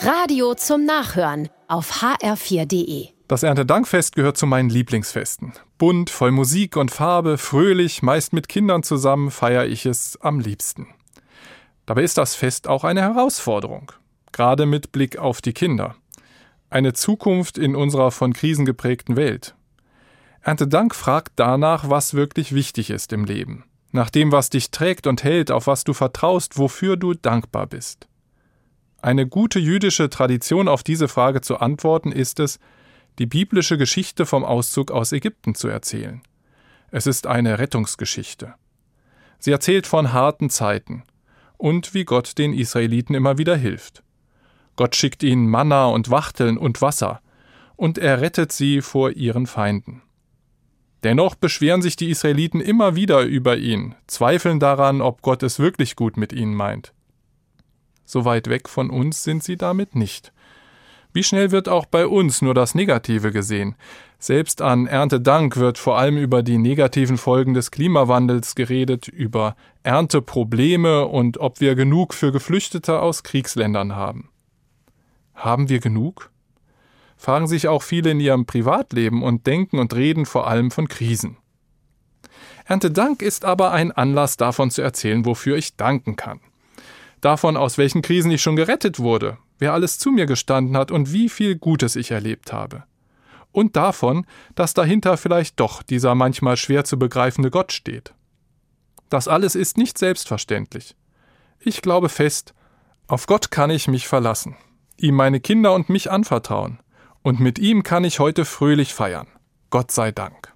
Radio zum Nachhören auf hr4.de. Das Erntedankfest gehört zu meinen Lieblingsfesten. Bunt, voll Musik und Farbe, fröhlich, meist mit Kindern zusammen feiere ich es am liebsten. Dabei ist das Fest auch eine Herausforderung, gerade mit Blick auf die Kinder. Eine Zukunft in unserer von Krisen geprägten Welt. Erntedank fragt danach, was wirklich wichtig ist im Leben. Nach dem, was dich trägt und hält, auf was du vertraust, wofür du dankbar bist. Eine gute jüdische Tradition auf diese Frage zu antworten ist es, die biblische Geschichte vom Auszug aus Ägypten zu erzählen. Es ist eine Rettungsgeschichte. Sie erzählt von harten Zeiten und wie Gott den Israeliten immer wieder hilft. Gott schickt ihnen Manna und Wachteln und Wasser, und er rettet sie vor ihren Feinden. Dennoch beschweren sich die Israeliten immer wieder über ihn, zweifeln daran, ob Gott es wirklich gut mit ihnen meint. So weit weg von uns sind sie damit nicht. Wie schnell wird auch bei uns nur das Negative gesehen? Selbst an Erntedank wird vor allem über die negativen Folgen des Klimawandels geredet, über Ernteprobleme und ob wir genug für Geflüchtete aus Kriegsländern haben. Haben wir genug? fragen sich auch viele in ihrem Privatleben und denken und reden vor allem von Krisen. Erntedank ist aber ein Anlass davon zu erzählen, wofür ich danken kann. Davon, aus welchen Krisen ich schon gerettet wurde, wer alles zu mir gestanden hat und wie viel Gutes ich erlebt habe. Und davon, dass dahinter vielleicht doch dieser manchmal schwer zu begreifende Gott steht. Das alles ist nicht selbstverständlich. Ich glaube fest, auf Gott kann ich mich verlassen, ihm meine Kinder und mich anvertrauen, und mit ihm kann ich heute fröhlich feiern. Gott sei Dank.